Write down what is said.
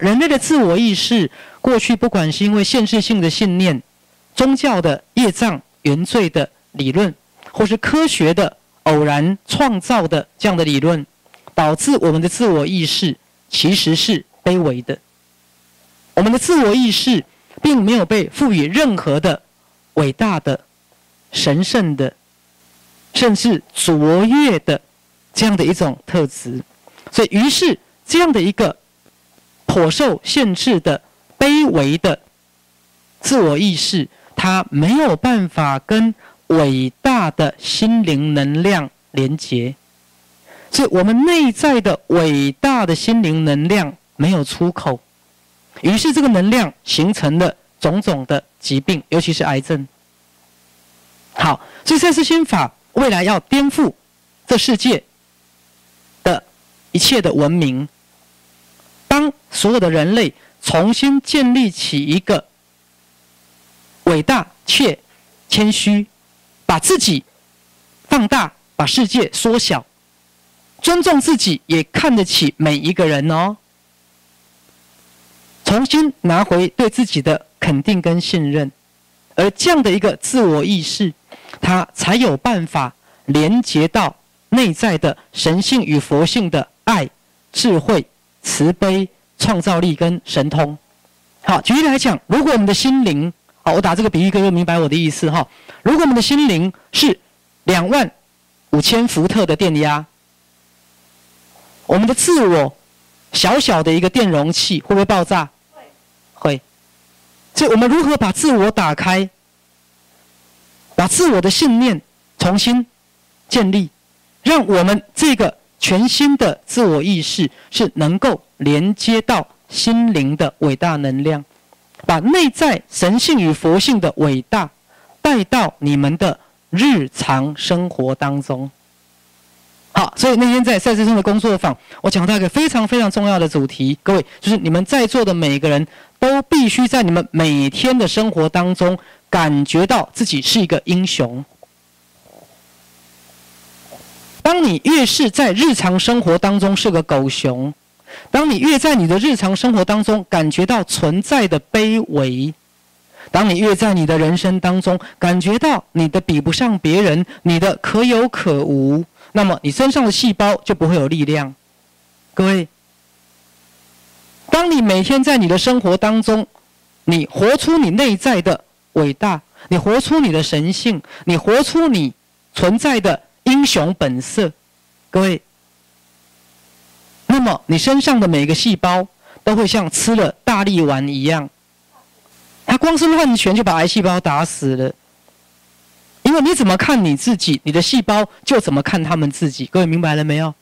人类的自我意识，过去不管是因为限制性的信念、宗教的业障原罪的理论，或是科学的偶然创造的这样的理论，导致我们的自我意识其实是卑微的。我们的自我意识并没有被赋予任何的伟大的、神圣的，甚至卓越的这样的一种特质。所以，于是这样的一个。颇受限制的卑微的自我意识，它没有办法跟伟大的心灵能量连接，所以我们内在的伟大的心灵能量没有出口，于是这个能量形成了种种的疾病，尤其是癌症。好，所以赛斯心法未来要颠覆这世界的一切的文明。所有的人类重新建立起一个伟大且谦虚，把自己放大，把世界缩小，尊重自己，也看得起每一个人哦。重新拿回对自己的肯定跟信任，而这样的一个自我意识，它才有办法连接到内在的神性与佛性的爱、智慧。慈悲、创造力跟神通，好，举例来讲，如果我们的心灵，好，我打这个比喻，各位明白我的意思哈。如果我们的心灵是两万五千伏特的电压，我们的自我小小的一个电容器会不会爆炸？会，会。所以我们如何把自我打开，把自我的信念重新建立，让我们这个。全新的自我意识是能够连接到心灵的伟大能量，把内在神性与佛性的伟大带到你们的日常生活当中。好，所以那天在赛事中的工作坊，我讲到一个非常非常重要的主题，各位就是你们在座的每个人都必须在你们每天的生活当中感觉到自己是一个英雄。当你越是在日常生活当中是个狗熊，当你越在你的日常生活当中感觉到存在的卑微，当你越在你的人生当中感觉到你的比不上别人，你的可有可无，那么你身上的细胞就不会有力量。各位，当你每天在你的生活当中，你活出你内在的伟大，你活出你的神性，你活出你存在的。英雄本色，各位。那么你身上的每个细胞都会像吃了大力丸一样，它光是乱拳就把癌细胞打死了。因为你怎么看你自己，你的细胞就怎么看他们自己。各位明白了没有？